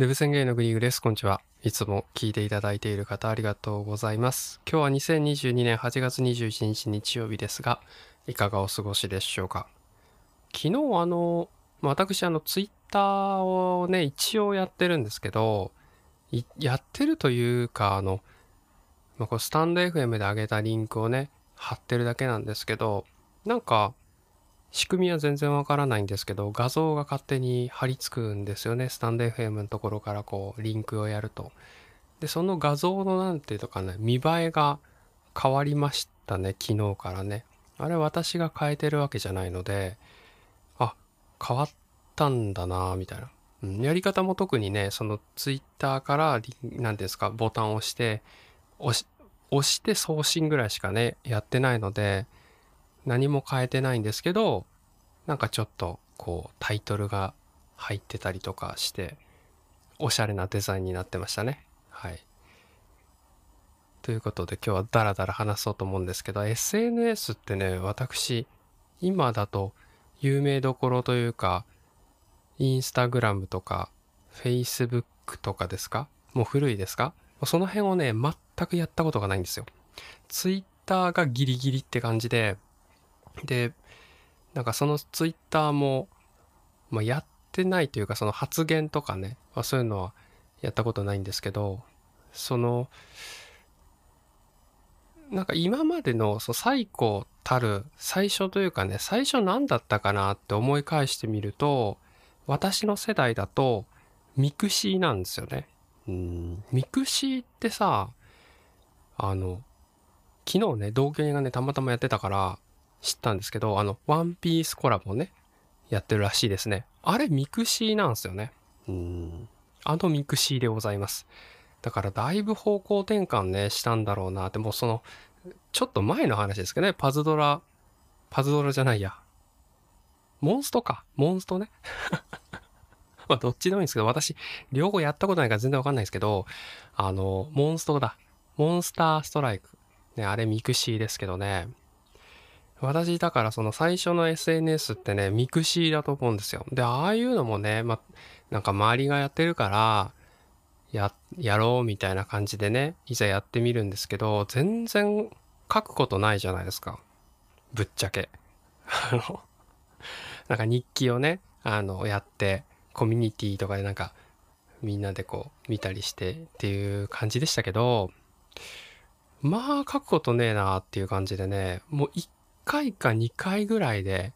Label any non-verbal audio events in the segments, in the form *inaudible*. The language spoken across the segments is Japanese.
デブ宣言のグリーグです。こんにちは。いつも聞いていただいている方ありがとうございます。今日は2022年8月21日日曜日ですが、いかがお過ごしでしょうか？昨日あの、まあ私あのツイッターをね、一応やってるんですけど、やってるというか、あの、まあ、こうスタンド FM で上げたリンクをね、貼ってるだけなんですけど、なんか、仕組みは全然わからないんですけど、画像が勝手に貼り付くんですよね。スタンド FM のところからこう、リンクをやると。で、その画像のなんていうのかね、見栄えが変わりましたね、昨日からね。あれ私が変えてるわけじゃないので、あ、変わったんだなみたいな。うん、やり方も特にね、そのツイッターから、何ですか、ボタンを押して、押し、押して送信ぐらいしかね、やってないので、何も変えてないんですけど、なんかちょっとこうタイトルが入ってたりとかして、おしゃれなデザインになってましたね。はい。ということで今日はダラダラ話そうと思うんですけど、SNS ってね、私、今だと有名どころというか、インスタグラムとか、フェイスブックとかですか？もう古いですか？その辺をね、全くやったことがないんですよ。ツイッターがギリギリって感じで、で、なんかそのツイッターも、まあ、やってないというかその発言とかね、まあ、そういうのはやったことないんですけど、その、なんか今までのそう最古たる最初というかね、最初何だったかなって思い返してみると、私の世代だとミクシーなんですよね。うん、ミクシーってさ、あの、昨日ね、同居人がね、たまたまやってたから、知ったんですけど、あの、ワンピースコラボね、やってるらしいですね。あれ、ミクシーなんですよね。うん。あのミクシーでございます。だから、だいぶ方向転換ね、したんだろうなって、もうその、ちょっと前の話ですけどね、パズドラ、パズドラじゃないや。モンストか。モンストね。*laughs* まあ、どっちでもいいんですけど、私、両方やったことないから全然わかんないですけど、あの、モンストだ。モンスターストライク。ね、あれミクシーですけどね。私だからその最初の SNS ってね、ミクシーだと思うんですよ。で、ああいうのもね、ま、なんか周りがやってるから、や、やろうみたいな感じでね、いざやってみるんですけど、全然書くことないじゃないですか。ぶっちゃけ。あの、なんか日記をね、あの、やって、コミュニティとかでなんか、みんなでこう、見たりしてっていう感じでしたけど、まあ書くことねえなっていう感じでね、もう1回か2回ぐらいで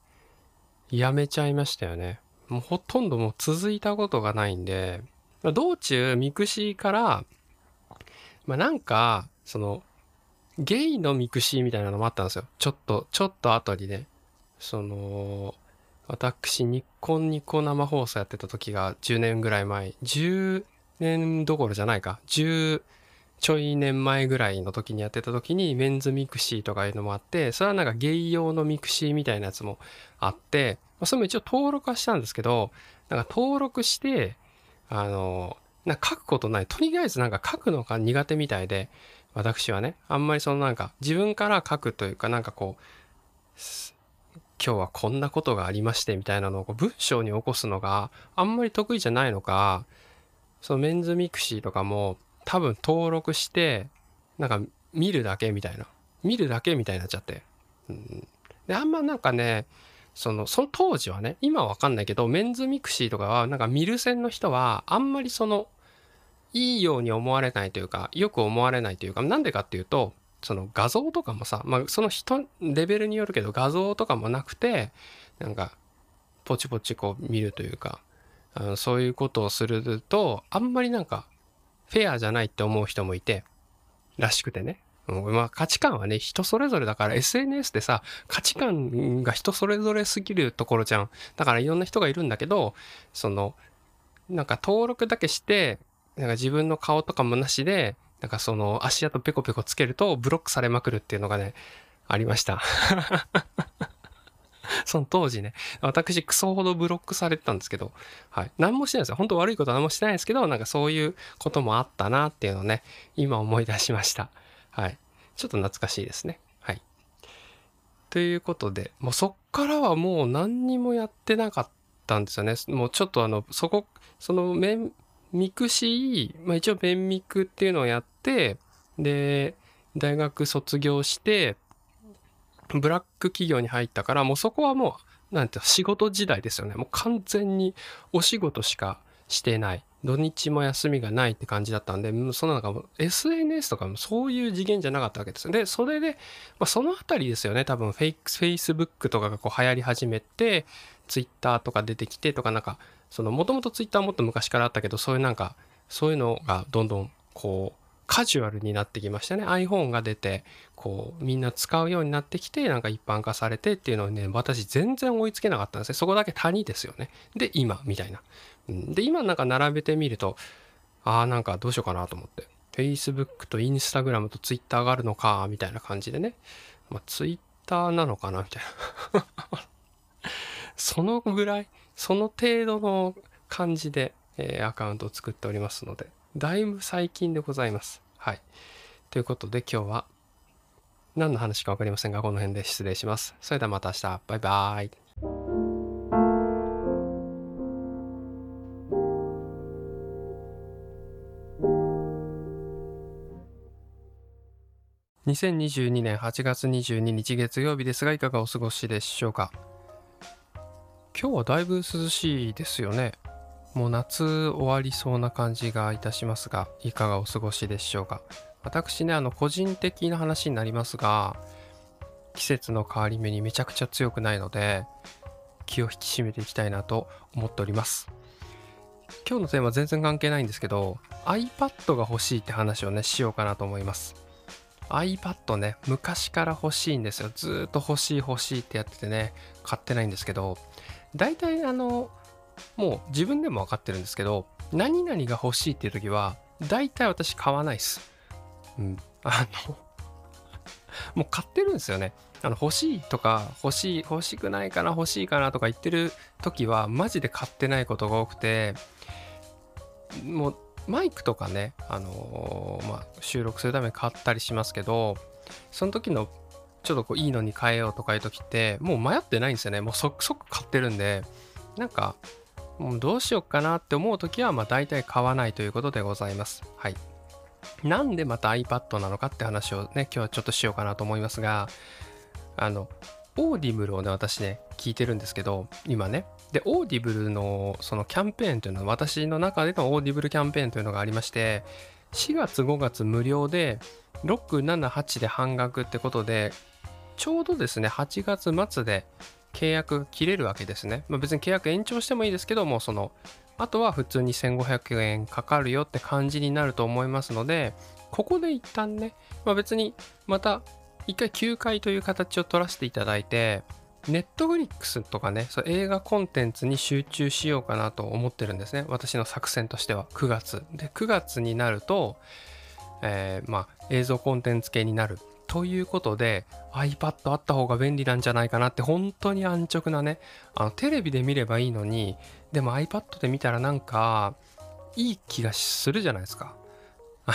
やめちゃいましたよね。もうほとんどもう続いたことがないんで、道中ミクシーから、まあなんか、その、ゲイのミクシーみたいなのもあったんですよ。ちょっと、ちょっと後にね。その、私、ニッコンニコ生放送やってた時が10年ぐらい前、10年どころじゃないか、10ちょい年前ぐらいの時にやってた時にメンズミクシーとかいうのもあって、それはなんかゲイ用のミクシーみたいなやつもあって、ま、それも一応登録はしたんですけど、なんか登録して、あの、な書くことない。とりあえずなんか書くのが苦手みたいで、私はね、あんまりそのなんか自分から書くというかなんかこう、今日はこんなことがありましてみたいなのをこう文章に起こすのがあんまり得意じゃないのか、そのメンズミクシーとかも多分登録して、なんか見るだけみたいな。見るだけみたいになっちゃって。うん、で、あんまなんかね、その、その当時はね、今はわかんないけど、メンズミクシーとかは、なんか見る専の人は、あんまりその、いいように思われないというか、よく思われないというか、なんでかっていうと、その画像とかもさ、まあその人、レベルによるけど画像とかもなくて、なんか、ポチポチこう見るというか、あのそういうことをすると、あんまりなんか、フェアじゃないって思う人もいて、らしくてね。まあ価値観はね、人それぞれだから SNS でさ、価値観が人それぞれすぎるところじゃん。だからいろんな人がいるんだけど、その、なんか登録だけして、なんか自分の顔とかもなしで、なんかその足跡ペコペコつけるとブロックされまくるっていうのがね、ありました。*laughs* その当時ね、私クソほどブロックされてたんですけど、はい。何もしてないですよ。本当悪いことは何もしてないですけど、なんかそういうこともあったなっていうのをね、今思い出しました。はい。ちょっと懐かしいですね。はい。ということで、もうそっからはもう何にもやってなかったんですよね。もうちょっとあの、そこ、そのメン、ミクシ、まあ、一応弁ミクっていうのをやってで大学卒業してブラック企業に入ったからもうそこはもうなんて仕事時代ですよね。もう完全にお仕事しかしてない。土日も休みがないって感じだったんでそのなんか SNS とかもそういう次元じゃなかったわけですでそれで、まあ、その辺りですよね。多分フェイク Facebook とかがこう流行り始めて Twitter とか出てきてとかなんかそのもともと Twitter もっと昔からあったけどそういうなんかそういうのがどんどんこうカジュアルになってきましたね iPhone が出てこうみんな使うようになってきてなんか一般化されてっていうのをね私全然追いつけなかったんですねそこだけ谷ですよねで今みたいなで、今なんか並べてみると、ああ、なんかどうしようかなと思って。Facebook と Instagram と Twitter があるのか、みたいな感じでね。まあ、Twitter なのかな、みたいな。*laughs* そのぐらい、その程度の感じで、えー、アカウントを作っておりますので、だいぶ最近でございます。はい。ということで今日は何の話か分かりませんが、この辺で失礼します。それではまた明日。バイバーイ。2022年8月22日月曜日ですがいかがお過ごしでしょうか？今日はだいぶ涼しいですよねもう夏終わりそうな感じがいたしますがいかがお過ごしでしょうか？私ねあの個人的な話になりますが季節の変わり目にめちゃくちゃ強くないので気を引き締めていきたいなと思っております。今日のテーマ全然関係ないんですけど iPad が欲しいって話をねしようかなと思います。iPad ね、昔から欲しいんですよ。ずっと欲しい欲しいってやっててね、買ってないんですけど、大体あの、もう自分でも分かってるんですけど、何々が欲しいっていう時は、大体私買わないっす。うん。*laughs* あのもう買ってるんですよね。あの欲しいとか欲しい欲しくないかな欲しいかなとか言ってる時はマジで買ってないことが多くてもうマイクとかね、あのー、まあ、収録するために買ったりしますけど、その時のちょっとこういいのに変えようとかいう時って、もう迷ってないんですよね。もう即即買ってるんで、なんか、どうしようかなって思う時は、まあ大体買わないということでございます。はい。なんでまた iPad なのかって話をね、今日はちょっとしようかなと思いますが、あの、オーディブルをね、私ね、聞いてるんですけど、今ね。で、オーディブルのそのキャンペーンというのは、私の中でのオーディブルキャンペーンというのがありまして、4月5月無料で、6、7、8で半額ってことで、ちょうどですね、8月末で契約切れるわけですね。まあ、別に契約延長してもいいですけども、その、あとは普通に1500円かかるよって感じになると思いますので、ここで一旦ね、まあ、別にまた一回休会という形を取らせていただいて、ネットフリックスとかね、そう映画コンテンツに集中しようかなと思ってるんですね。私の作戦としては9月。で、9月になると、えー、まあ映像コンテンツ系になる。ということで iPad あった方が便利なんじゃないかなって本当に安直なねあのテレビで見ればいいのにでも iPad で見たらなんかいい気がするじゃないですか。あ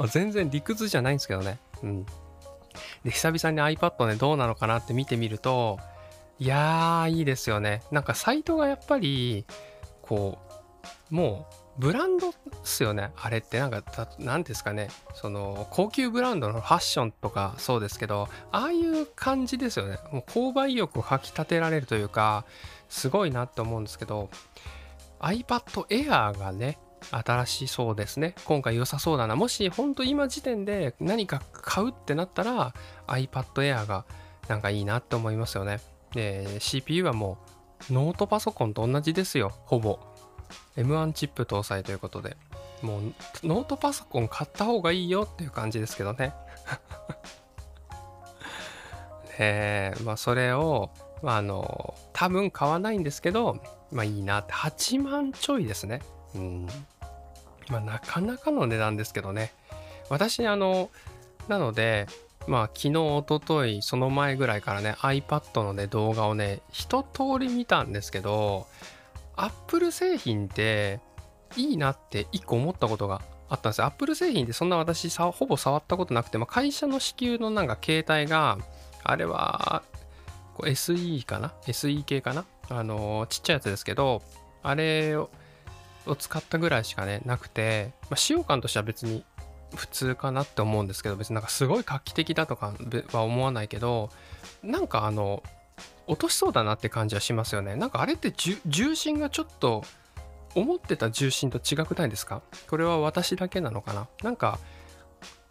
の *laughs* 全然理屈じゃないんですけどね。うん。で、久々に iPad ね、どうなのかなって見てみると、いやー、いいですよね。なんかサイトがやっぱり、こう、もう、ブランドっすよね。あれってなんか、何ですかね。その、高級ブランドのファッションとかそうですけど、ああいう感じですよね。もう購買意欲をかきたてられるというか、すごいなって思うんですけど、iPad Air がね、新しそうですね。今回良さそうだな。もし本当今時点で何か買うってなったら iPad Air がなんかいいなって思いますよね。で、CPU はもうノートパソコンと同じですよ。ほぼ。M1 チップ搭載ということで。もうノートパソコン買った方がいいよっていう感じですけどね。*laughs* えまあそれを、まあ、あの多分買わないんですけどまあいいなって8万ちょいですねうんまあ、なかなかの値段ですけどね。私、あの、なので、まあ、昨日、おととい、その前ぐらいからね、iPad のね、動画をね、一通り見たんですけど、Apple 製品っていいなって一個思ったことがあったんですよ。Apple 製品ってそんな私さ、ほぼ触ったことなくて、まあ、会社の支給のなんか携帯が、あれは、SE かな ?SE 系かな？あのちっちゃいやつですけど、あれを、を使ったぐらいしかねなくて、まあ、使用感としては別に普通かなって思うんですけど別になんかすごい画期的だとかは思わないけどなんかあの落としそうだなって感じはしますよね。なんかあれって重心がちょっと思ってた重心と違くないですか？これは私だけなのかな？なんか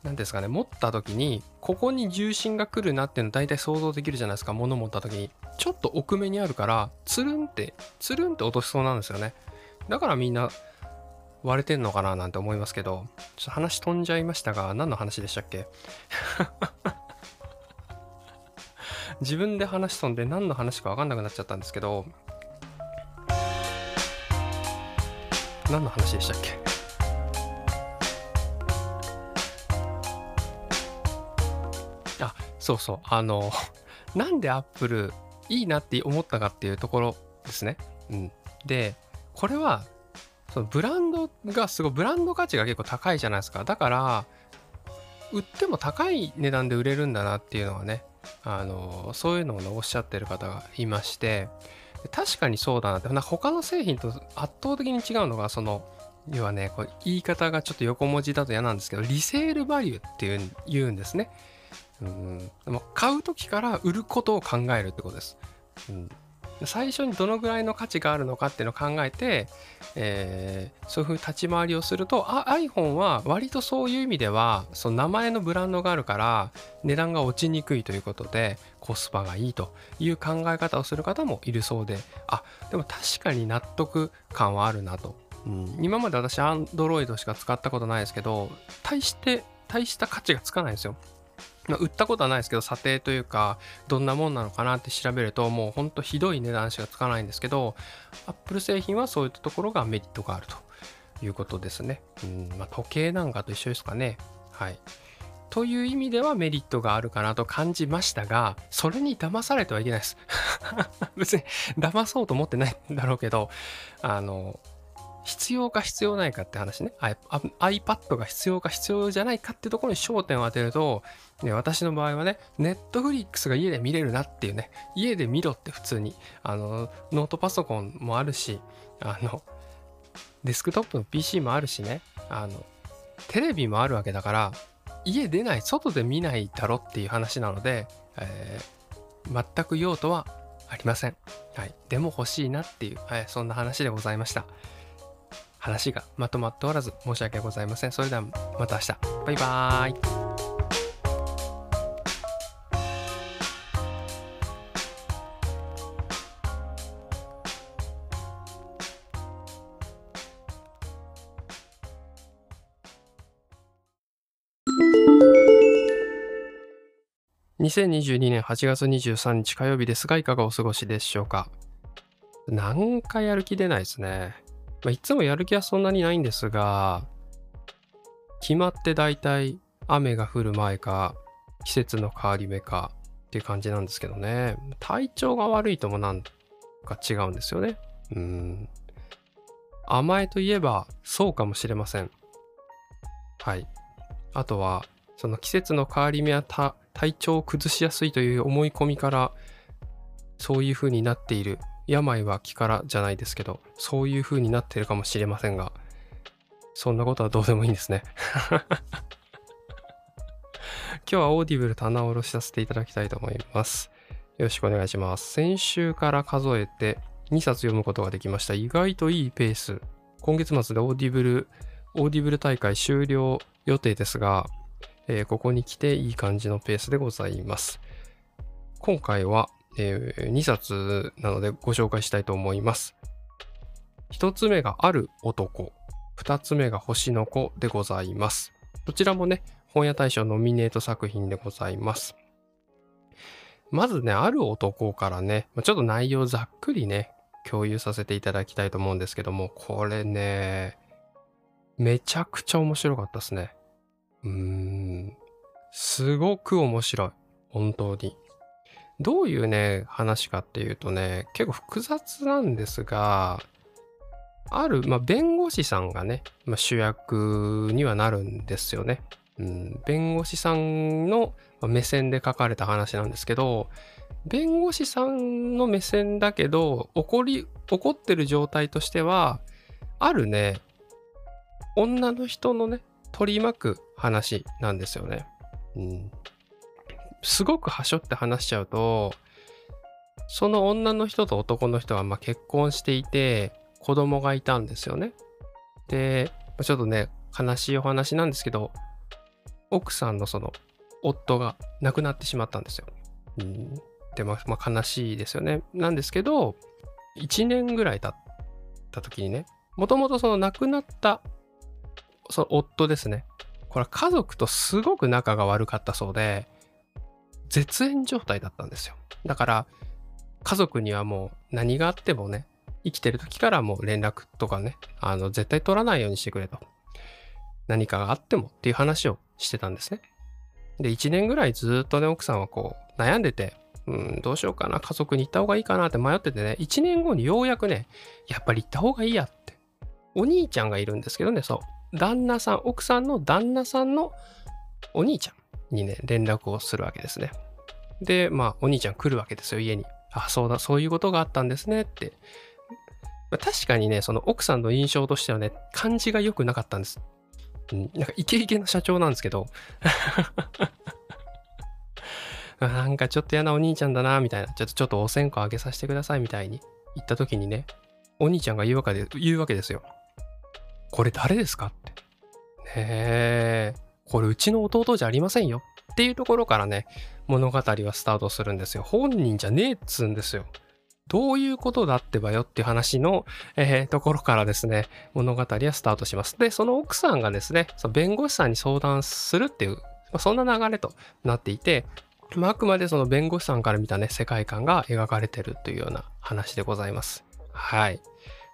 何ですかね？持った時にここに重心が来るなっていうの大体想像できるじゃないですか？物持った時に。ちょっと奥目にあるからつるんってつるんって落としそうなんですよね。だからみんな割れてんのかな？なんて思いますけど。ちょっと話飛んじゃいましたが何の話でしたっけ？自分で話飛んで何の話か分かんなくなっちゃったんですけど何の話でしたっけ？あそうそう。あの *laughs* なんでアップルいいなって思ったかっていうところですね。うん、でこれはそのブランドがすごいブランド価値が結構高いじゃないですか。だから売っても高い値段で売れるんだなっていうのはねあのそういうのを、ね、おっしゃってる方がいまして確かにそうだなって他の製品と圧倒的に違うのがその要はねこれ言い方がちょっと横文字だと嫌なんですけどリセールバリューっていう言うんですね。うん、でも買う時から売ることを考えるってことです。うん、最初にどのぐらいの価値があるのかっていうのを考えて、えー、そういうふうに立ち回りをするとあ iPhone は割とそういう意味ではその名前のブランドがあるから値段が落ちにくいということでコスパがいいという考え方をする方もいるそうであでも確かに納得感はあるなと、うん、今まで私 Android しか使ったことないですけど大して大した価値がつかないんですよ。まあ、売ったことはないですけど査定というかどんなもんなのかなって調べるともうほんとひどい値段しかつかないんですけど Apple 製品はそういったところがメリットがあるということですね。うんまあ、時計なんかと一緒ですかね。はい。という意味ではメリットがあるかなと感じましたが、それに騙されてはいけないです。*laughs* 別に騙そうと思ってないんだろうけど、あの、必要か必要ないかって話ね。iPad が必要か必要じゃないかってところに焦点を当てると、ね、私の場合はね Netflix が家で見れるなっていうね家で見ろって普通にあのノートパソコンもあるしあのデスクトップの PC もあるしねあのテレビもあるわけだから家出ない外で見ないだろっていう話なので、えー、全く用途はありません、はい、でも欲しいなっていう、はい、そんな話でございました。話がまとまっておらず申し訳ございません。それではまた明日。バイバーイ。2022年8月23日火曜日ですが、いかがお過ごしでしょうか？なんかやる気出ないですね。まあ、いつもやる気はそんなにないんですが、決まって大体雨が降る前か、季節の変わり目かっていう感じなんですけどね。体調が悪いともなんか違うんですよね。うん。甘えといえばそうかもしれません。はい。あとは、その季節の変わり目は体調を崩しやすいという思い込みから、そういう風になっている病は気からじゃないですけど、そういう風になってるかもしれませんが、そんなことはどうでもいいんですね。*laughs* 今日はオーディブル棚卸しさせていただきたいと思います。よろしくお願いします。先週から数えて2冊読むことができました。意外といいペース。今月末でオーディブル、オーディブル大会終了予定ですが、えー、ここに来ていい感じのペースでございます。今回はえー、2冊なのでご紹介したいと思います。1つ目がある男、2つ目が星の子でございます。どちらもね、本屋大賞ノミネート作品でございます。まずね、ある男からね、ちょっと内容ざっくりね、共有させていただきたいと思うんですけども、これね、めちゃくちゃ面白かったですね。うーん、すごく面白い。本当に。どういうね、話かっていうとね、結構複雑なんですが、ある、まあ、弁護士さんがね、まあ、主役にはなるんですよね。うん、弁護士さんの目線で書かれた話なんですけど、弁護士さんの目線だけど、起こり、起こってる状態としては、あるね、女の人のね、取り巻く話なんですよね。うん。すごくはしょって話しちゃうと、その女の人と男の人はま結婚していて、子供がいたんですよね。で、ちょっとね、悲しいお話なんですけど、奥さんのその夫が亡くなってしまったんですよ。うん、で、まあ、まあ、悲しいですよね。なんですけど、1年ぐらい経った時にね、もともとその亡くなったその夫ですね。これは家族とすごく仲が悪かったそうで、絶縁状態だったんですよ。だから、家族にはもう何があってもね、生きてる時からもう連絡とかね、あの、絶対取らないようにしてくれと。何かがあってもっていう話をしてたんですね。で、1年ぐらいずっとね、奥さんはこう、悩んでて、うん、どうしようかな、家族に行った方がいいかなって迷っててね、1年後にようやくね、やっぱり行った方がいいやって。お兄ちゃんがいるんですけどね、そう。旦那さん、奥さんの旦那さんのお兄ちゃんにね、連絡をするわけですね。で、まあ、お兄ちゃん来るわけですよ、家に。あ、そうだ、そういうことがあったんですねって。まあ、確かにね、その奥さんの印象としてはね、感じが良くなかったんです。うん、なんかイケイケな社長なんですけど *laughs* なんかちょっと嫌なお兄ちゃんだな、みたいな。ちょっとちょっとお線香あげさせてください、みたいに言った時にね、お兄ちゃんが言うわけで言うわけですよ。これ誰ですかって。ねえ、これうちの弟じゃありませんよ。っていうところからね、物語はスタートするんですよ。本人じゃねえっつうんですよ。どういうことだってばよっていう話の、えー、ところからですね、物語はスタートします。で、その奥さんがですね、その弁護士さんに相談するっていう、まあ、そんな流れとなっていて、まあ、あくまでその弁護士さんから見たね、世界観が描かれてるというような話でございます。はい。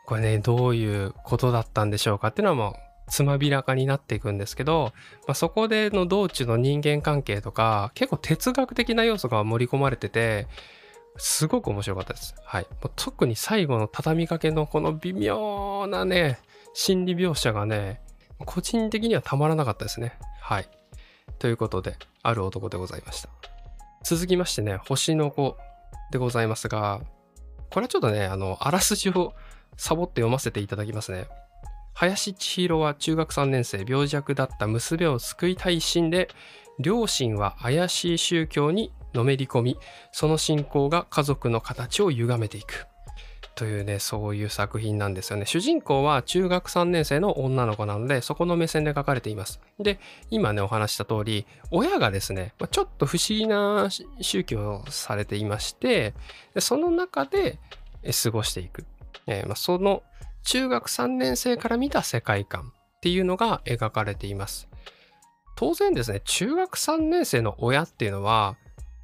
これね、どういうことだったんでしょうかっていうのはもう、つまびらかになっていくんですけど、まあ、そこでの道中の人間関係とか、結構哲学的な要素が盛り込まれてて、すごく面白かったです。はい。もう特に最後の畳みかけのこの微妙なね、心理描写がね、個人的にはたまらなかったですね。はい。ということで、ある男でございました。続きましてね、星の子でございますが、これはちょっとね、あの、あらすじをサボって読ませていただきますね。林千尋は中学3年生、病弱だった娘を救いたい一心で、両親は怪しい宗教にのめり込み、その信仰が家族の形を歪めていく。というね、そういう作品なんですよね。主人公は中学3年生の女の子なので、そこの目線で書かれています。で、今ね、お話した通り、親がですね、ちょっと不思議な宗教をされていまして、その中で過ごしていく。えー、まあ、その中学3年生から見た世界観っていうのが描かれています。当然ですね、中学3年生の親っていうのは、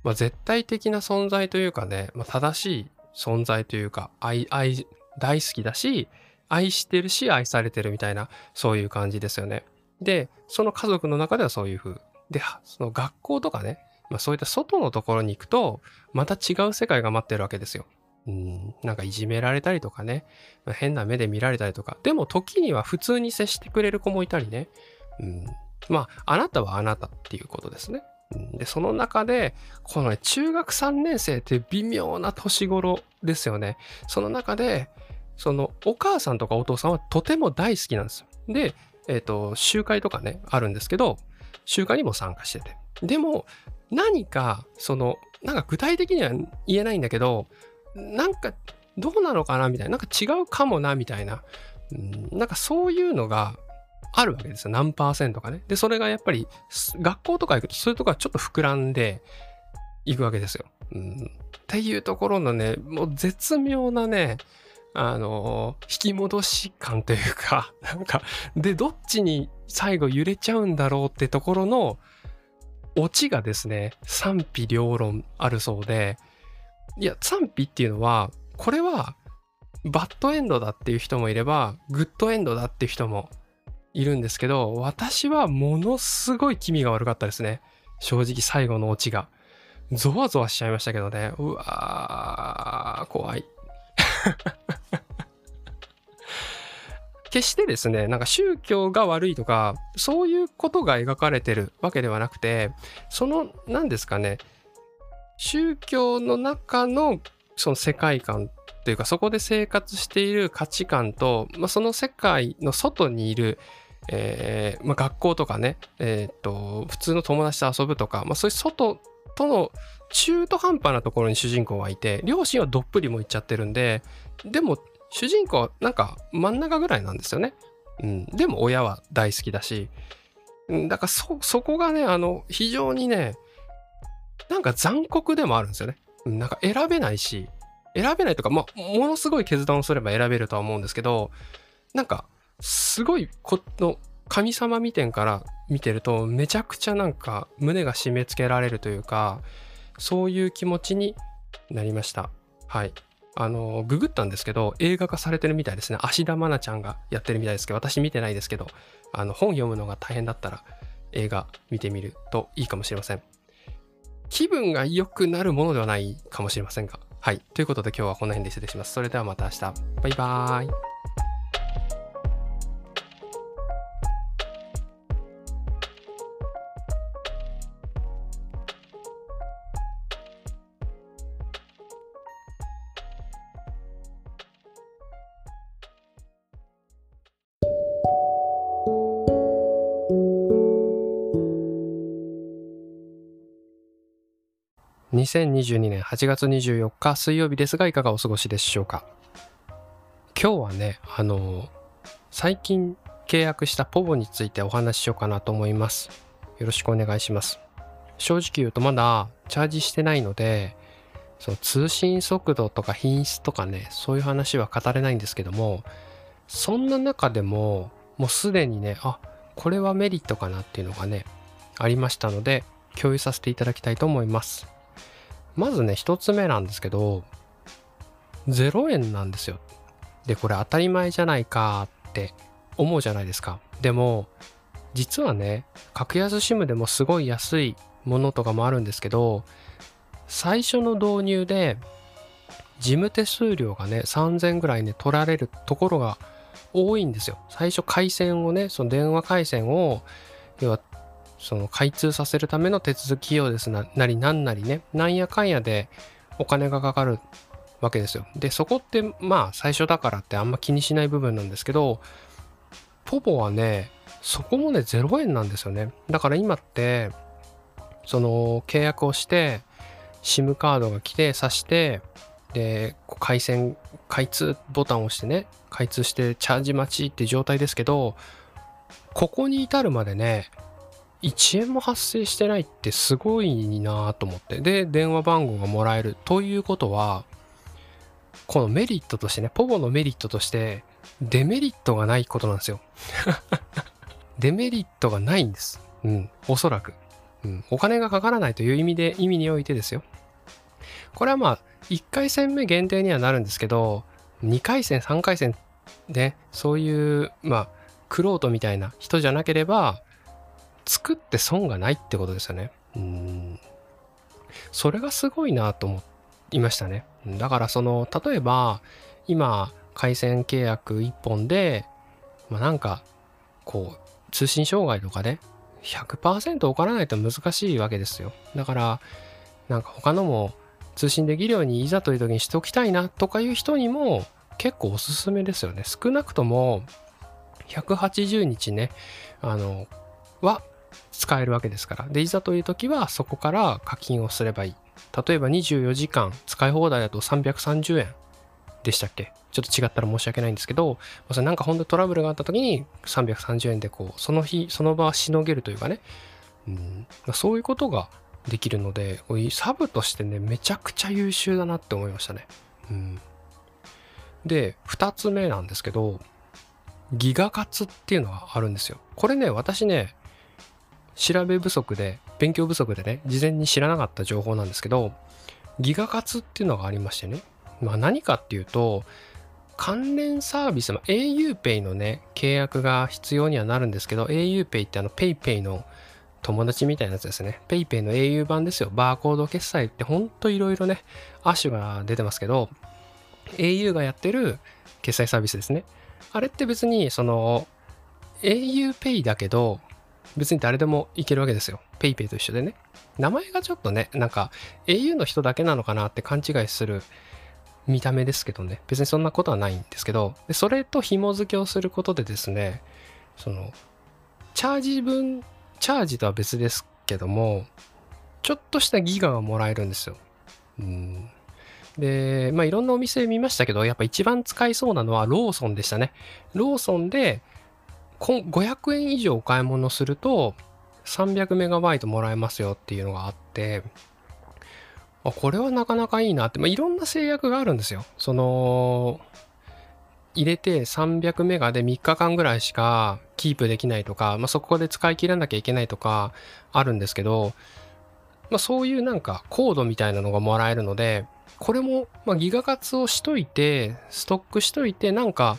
まあ、絶対的な存在というかね、まあ、正しい存在というか愛愛大好きだし愛してるし愛されてるみたいなそういう感じですよね。でその家族の中ではそういう風でその学校とかね、まあ、そういった外のところに行くとまた違う世界が待ってるわけですよ。うん、なんかいじめられたりとかね、変な目で見られたりとかでも時には普通に接してくれる子もいたりね、うん、まああなたはあなたっていうことですね。で、その中で、このね、中学3年生って微妙な年頃ですよね。その中で、そのお母さんとかお父さんはとても大好きなんですよ。で、えっ、ー、と、集会とかね、あるんですけど、集会にも参加してて。でも、何か、その、なんか具体的には言えないんだけど、なんかどうなのかな？みたいな、なんか違うかもなみたいな、うん、なんかそういうのがあるわけですよ。何パーセントかね。で、それがやっぱり学校とか行くとそういうとこはちょっと膨らんでいくわけですよ。うん、っていうところのね、もう絶妙なね、あの引き戻し感というか、*laughs* なんか、で、どっちに最後揺れちゃうんだろうってところの、オチがですね、賛否両論あるそうで、いや、賛否っていうのは、これは、バッドエンドだっていう人もいれば、グッドエンドだっていう人もいるんですけど、私はものすごい気味が悪かったですね。正直最後のオチが。ゾワゾワしちゃいましたけどね。うわー、怖い。*laughs* 決してですね、なんか宗教が悪いとか、そういうことが描かれてるわけではなくて、その、何ですかね、宗教の中のその世界観っていうかそこで生活している価値観と、まあ、その世界の外にいる、えーまあ、学校とかね、えー、と普通の友達と遊ぶとか、まあ、そういう外との中途半端なところに主人公はいて両親はどっぷりもいっちゃってるんででも主人公はなんか真ん中ぐらいなんですよね。うん、でも親は大好きだし、だからそそこがねあの非常にねなんか残酷でもあるんですよね。なんか選べないし選べないとか、まあ、ものすごい決断をすれば選べるとは思うんですけどなんかすごいこの神様見点から見てるとめちゃくちゃなんか胸が締め付けられるというかそういう気持ちになりました。はい。あのググったんですけど映画化されてるみたいですね。芦田愛菜ちゃんがやってるみたいですけど私見てないですけどあの本読むのが大変だったら映画見てみるといいかもしれません。気分が良くなるものではないかもしれませんが。はい。ということで今日はこの辺で失礼します。それではまた明日。バイバーイ。2022年8月24日水曜日ですがいかがお過ごしでしょうか？今日はねあの最近契約したポボについてお話ししようかなと思います。よろしくお願いします。正直言うとまだチャージしてないのでその通信速度とか品質とかねそういう話は語れないんですけどもそんな中でももうすでにねあこれはメリットかなっていうのがねありましたので共有させていただきたいと思います。まずね、一つ目なんですけど、0円なんですよ。で、これ当たり前じゃないかって思うじゃないですか。でも、実はね、格安 SIM でもすごい安いものとかもあるんですけど、最初の導入で、事務手数料がね、3000ぐらいね、取られるところが多いんですよ。最初回線をね、その電話回線を、要はその開通させるための手続き費用ですななりなんなりねなんやかんやでお金がかかるわけですよ。でそこってまあ最初だからってあんま気にしない部分なんですけどポポはねそこもね0円なんですよね。だから今ってその契約をして SIM カードが来て挿してで回線開通ボタンを押してね開通してチャージ待ちって状態ですけどここに至るまでね1円も発生してないってすごいなと思って。で、電話番号がもらえる。ということは、このメリットとしてね、ポボのメリットとして、デメリットがないことなんですよ。*laughs* デメリットがないんです。うん、おそらく。うん、お金がかからないという意味で、意味においてですよ。これはまあ、1回戦目限定にはなるんですけど、2回戦、3回戦で、そういう、まあ、クロートみたいな人じゃなければ、作って損がないってことですよね。うん。それがすごいなと思いましたね。だからその、例えば、今、回線契約1本で、まあ、なんか、こう、通信障害とかで、100%起こらないと難しいわけですよ。だから、なんか他のも通信できるようにいざという時にしておきたいなとかいう人にも結構おすすめですよね。少なくとも180日ね、あの、は使えるわけですから。で、いざという時はそこから課金をすればいい。例えば24時間使い放題だと330円でしたっけ？ちょっと違ったら申し訳ないんですけど、それなんか本当トラブルがあった時に330円でこう、その日、その場しのげるというかね、うんまあ、そういうことができるので、サブとしてね、めちゃくちゃ優秀だなって思いましたね。うん、で、2つ目なんですけど、ギガ活っていうのがあるんですよ。これね、私ね、調べ不足で、勉強不足でね、事前に知らなかった情報なんですけど、ギガ活っていうのがありましてね。まあ何かっていうと、関連サービス、まあ、auPay のね、契約が必要にはなるんですけど、auPay ってあの PayPay の友達みたいなやつですね。PayPay の au 版ですよ。バーコード決済ってほんといろいろね、亜種が出てますけど、au がやってる決済サービスですね。あれって別にその auPay だけど別に誰でもいけるわけですよ。PayPay と一緒でね。名前がちょっとね、なんか au の人だけなのかなって勘違いする見た目ですけどね別にそんなことはないんですけどでそれと紐付けをすることでですねそのチャージ分チャージとは別ですけどもちょっとしたギガがもらえるんですよ。うんで、まあいろんなお店見ましたけど、やっぱ一番使いそうなのはローソンでしたね。ローソンで500円以上お買い物すると300メガバイトもらえますよっていうのがあって、あこれはなかなかいいなって、まあ、いろんな制約があるんですよ。その、入れて300メガで3日間ぐらいしかキープできないとか、まあ、そこで使い切らなきゃいけないとかあるんですけど、まあ、そういうなんかコードみたいなのがもらえるので、これも、ま、ギガ活をしといて、ストックしといて、なんか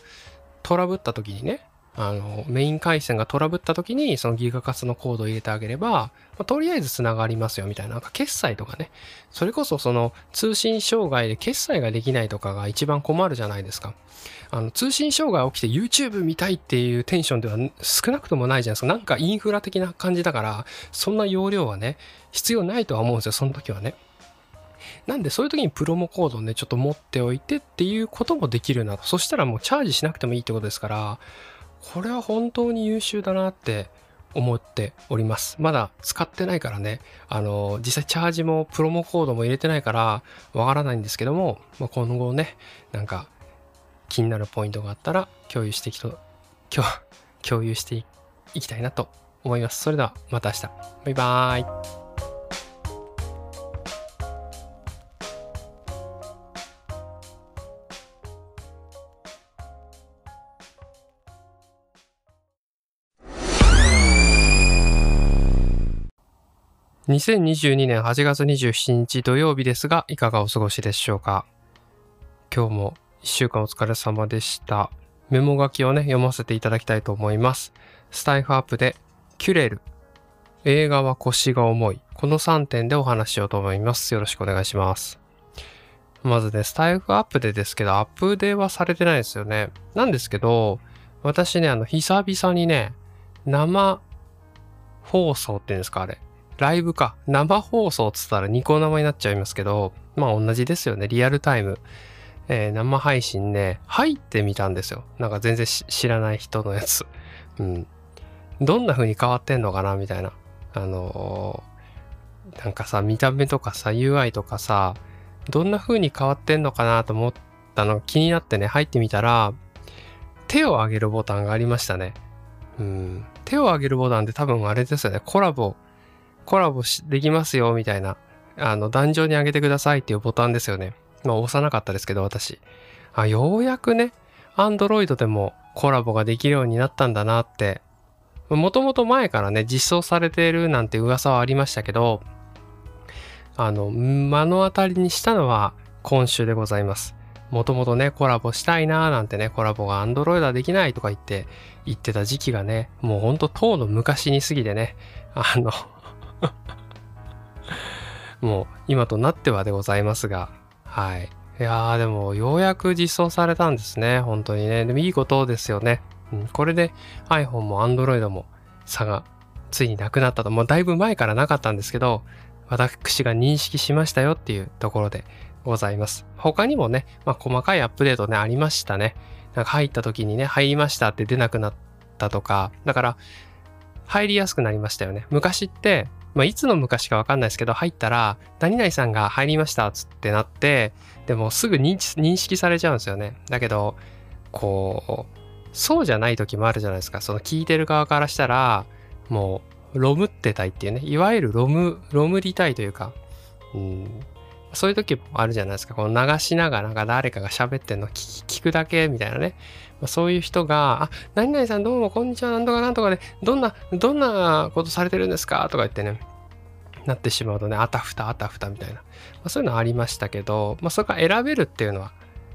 トラブった時にね、あの、メイン回線がトラブった時に、そのギガ活のコードを入れてあげれば、まあ、とりあえず繋がりますよみたいな、なんか決済とかね、それこそその通信障害で決済ができないとかが一番困るじゃないですか。あの、通信障害起きて YouTube 見たいっていうテンションでは少なくともないじゃないですか。なんかインフラ的な感じだから、そんな容量はね、必要ないとは思うんですよ、その時はね。なんでそういう時にプロモコードをね、ちょっと持っておいてっていうこともできるなと。そしたらもうチャージしなくてもいいってことですから、これは本当に優秀だなって思っております。まだ使ってないからね、あの、実際チャージもプロモコードも入れてないからわからないんですけども、まあ、今後ね、なんか気になるポイントがあったら共有してきと、共有していきたいなと思います。それではまた明日。バイバーイ。2022年8月27日土曜日ですが、いかがお過ごしでしょうか？今日も1週間お疲れ様でした。メモ書きをね、読ませていただきたいと思います。スタイフアップで、キュレル。映画は腰が重い。この3点でお話ししようと思います。よろしくお願いします。まずね、スタイフアップでですけど、アップデーはされてないですよね。なんですけど、私ね、あの、久々にね、生放送っていうんですか、あれ。ライブか。生放送っつったらニコ生になっちゃいますけど、まあ同じですよね。リアルタイム。えー、生配信ね、入ってみたんですよ。なんか全然知らない人のやつ。*laughs* うん。どんな風に変わってんのかな？みたいな。あのー、なんかさ、見た目とかさ、UI とかさ、どんな風に変わってんのかな？と思ったの気になってね、入ってみたら、手を上げるボタンがありましたね。うん。手を上げるボタンって多分あれですよね。コラボコラボできますよ、みたいな、あの、壇上に上げてくださいっていうボタンですよね。まあ、押さなかったですけど、私。あ、ようやくね、Android でもコラボができるようになったんだなって。もともと前からね、実装されているなんて噂はありましたけど、あの、目の当たりにしたのは今週でございます。もともとね、コラボしたいなーなんてね、コラボが Android はできないとか言って、言ってた時期がね、もうほんと当の昔に過ぎてね、あの *laughs* もう今となってはでございますが、はい。いやーでもようやく実装されたんですね。本当にね。でもいいことですよね。うん、これで iPhone も Android も差がついになくなったと。もうだいぶ前からなかったんですけど、私が認識しましたよっていうところでございます。他にもね、まあ、細かいアップデートね、ありましたね。なんか入った時にね、入りましたって出なくなったとか、だから、入りやすくなりましたよね。昔って、まあ、いつの昔かわかんないですけど、入ったら、何々さんが入りましたっつってなって、でもすぐ認識されちゃうんですよね。だけど、こう、そうじゃない時もあるじゃないですか。その聞いてる側からしたら、もう、ロムってたいっていうね。いわゆるロム、ロムりたいというか、うん、そういう時もあるじゃないですか。この流しながらなんか誰かが喋ってんの聞くだけみたいなね。まあ、そういう人が、あ、何々さんどうもこんにちは、なんとかなんとかで、どんな、どんなことされてるんですか？とか言ってね、なってしまうとね、あたふたあたふたみたいな。まあ、そういうのありましたけど、まあ、それから選べるっていうのは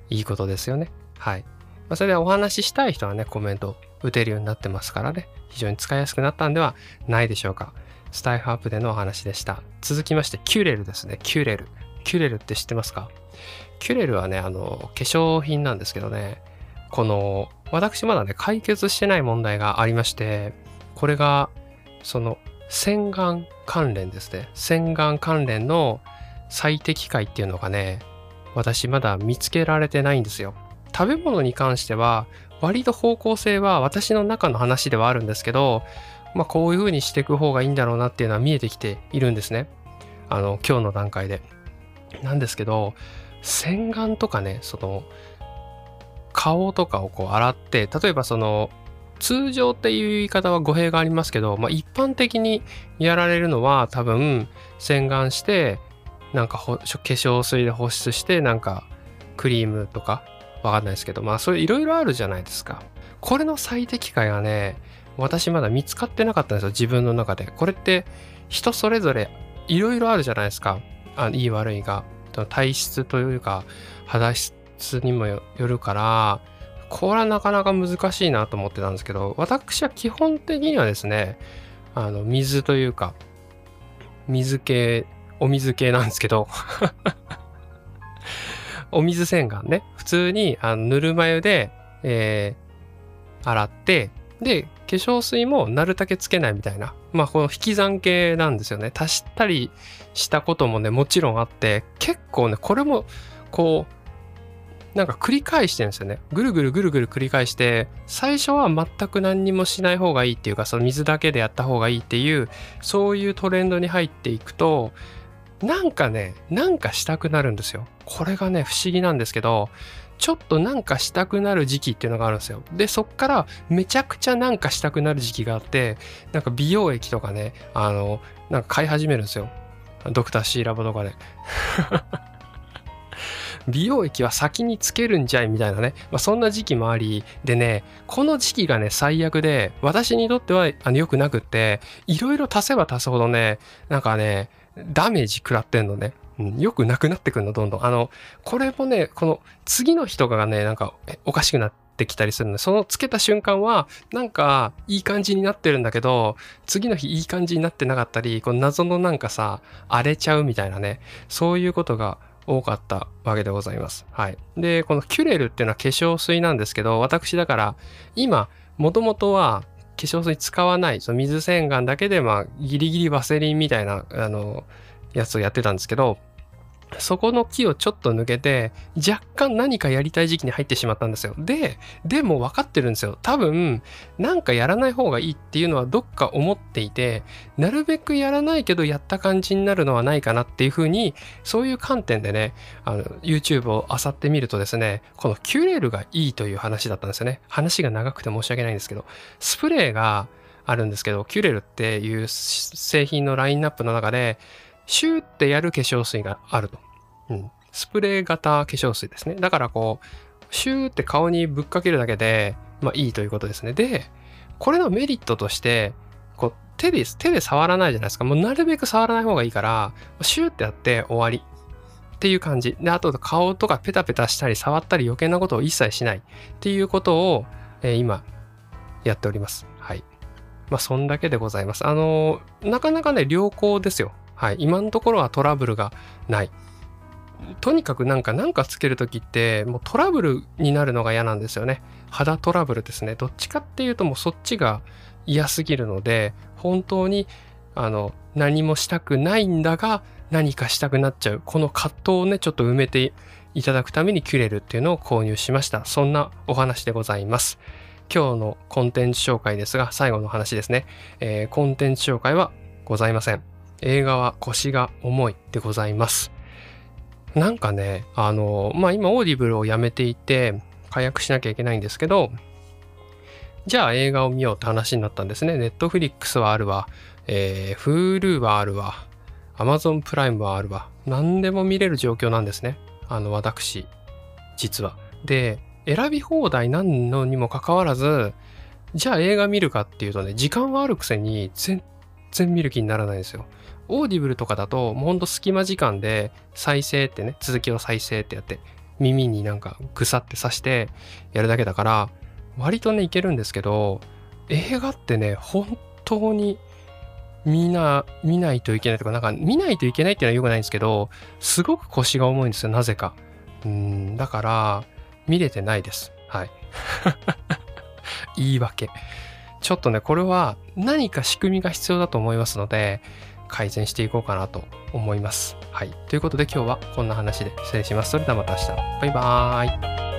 いいことですよね。はい。まあ、それでお話ししたい人はね、コメント打てるようになってますからね、非常に使いやすくなったんではないでしょうか。スタイフアップでのお話でした。続きまして、キュレルですね。キュレル。キュレルって知ってますか？キュレルはね、あの、化粧品なんですけどね、この、私まだね、解決してない問題がありまして、これが、その、洗顔関連ですね。洗顔関連の最適解っていうのがね、私まだ見つけられてないんですよ。食べ物に関しては割と方向性は私の中の話ではあるんですけど、まあこういう風にしていく方がいいんだろうなっていうのは見えてきているんですね。あの、今日の段階で。なんですけど、洗顔とかね、その、顔とかをこう洗って、例えばその、通常っていう言い方は語弊がありますけど、まあ、一般的にやられるのは多分洗顔してなんか化粧水で保湿してなんかクリームとかわかんないですけどまあそれいろいろあるじゃないですか。これの最適解がね私まだ見つかってなかったんですよ自分の中で。これって人それぞれいろいろあるじゃないですか。あいい悪いが体質というか肌質にもよるからこれはなかなか難しいなと思ってたんですけど私は基本的にはですねあの水というか水系お水系なんですけど *laughs* お水洗顔ね。普通にあのぬるま湯で、えー、洗ってで化粧水もなるだけつけないみたいな。まあこの引き算系なんですよね。足したりしたこともねもちろんあって結構ねこれもこうなんか繰り返してるんですよね。ぐるぐるぐるぐる繰り返して最初は全く何にもしない方がいいっていうかその水だけでやった方がいいっていうそういうトレンドに入っていくとなんかねなんかしたくなるんですよ。これがね不思議なんですけどちょっとなんかしたくなる時期っていうのがあるんですよ。で、そっからめちゃくちゃなんかしたくなる時期があって、なんか美容液とかね、あの、なんか買い始めるんですよ。ドクター C ラボとかで。*laughs* 美容液は先につけるんじゃいみたいなね、まあ、そんな時期もあり、でね、この時期がね、最悪で、私にとってはあの良くなくって、いろいろ足せば足すほどね、なんかね、ダメージ食らってんのね。うん、よくなくなってくるの、どんどん。あの、これもね、この次の日とかがね、なんかおかしくなってきたりするので、そのつけた瞬間は、なんかいい感じになってるんだけど、次の日いい感じになってなかったり、この謎のなんかさ、荒れちゃうみたいなね、そういうことが多かったわけでございます。はい。で、このキュレルっていうのは化粧水なんですけど、私だから今、もともとは化粧水使わない、その水洗顔だけで、まあ、ギリギリワセリンみたいな、あの、やつをやってたんですけど、そこの木をちょっと抜けて、若干何かやりたい時期に入ってしまったんですよ。で、でも分かってるんですよ。多分、なんかやらない方がいいっていうのはどっか思っていて、なるべくやらないけどやった感じになるのはないかなっていうふうに、そういう観点でね、あの、YouTube を漁ってみるとですね、このキュレルがいいという話だったんですよね。話が長くて申し訳ないんですけど、スプレーがあるんですけど、キュレルっていう製品のラインナップの中で、シューってやる化粧水があると。うん。スプレー型化粧水ですね。だからこう、シューって顔にぶっかけるだけで、まあいいということですね。で、これのメリットとして、こう手で、手で触らないじゃないですか。もうなるべく触らない方がいいから、シューってやって終わり。っていう感じ。で、あと顔とかペタペタしたり触ったり余計なことを一切しないっていうことを、えー、今やっております。はい。まあ、そんだけでございます。あのー、なかなかね、良好ですよ。はい。今のところはトラブルがない。とにかくなんか何かつける時ってもうトラブルになるのが嫌なんですよね。肌トラブルですね。どっちかっていうともうそっちが嫌すぎるので本当にあの何もしたくないんだが何かしたくなっちゃうこの葛藤をねちょっと埋めていただくためにキュレルっていうのを購入しましたそんなお話でございます今日のコンテンツ紹介ですが最後の話ですね、えー、コンテンツ紹介はございません映画は腰が重いでございます。なんかね、あの、まあ、今オーディブルをやめていて、解約しなきゃいけないんですけど、じゃあ映画を見ようって話になったんですね。ネットフリックスはあるわ、えー、Hulu はあるわ、Amazon プライムはあるわ。何でも見れる状況なんですね。あの、私、実は。で、選び放題なんのにもかかわらず、じゃあ映画見るかっていうとね、時間はあるくせに全然見る気にならないんですよ。オーディブルとかだと、もうほんと隙間時間で再生ってね、続きを再生ってやって、耳になんかぐさって刺してやるだけだから、割とね、いけるんですけど、映画ってね、本当に見な、見ないといけないとか、なんか見ないといけないっていうのは良くないんですけど、すごく腰が重いんですよ、なぜか。うん、だから、見れてないです。はい。*laughs* 言い訳。ちょっとね、これは何か仕組みが必要だと思いますので、改善していこうかなと思います。はい。ということで今日はこんな話で失礼します。それではまた明日。バイバーイ。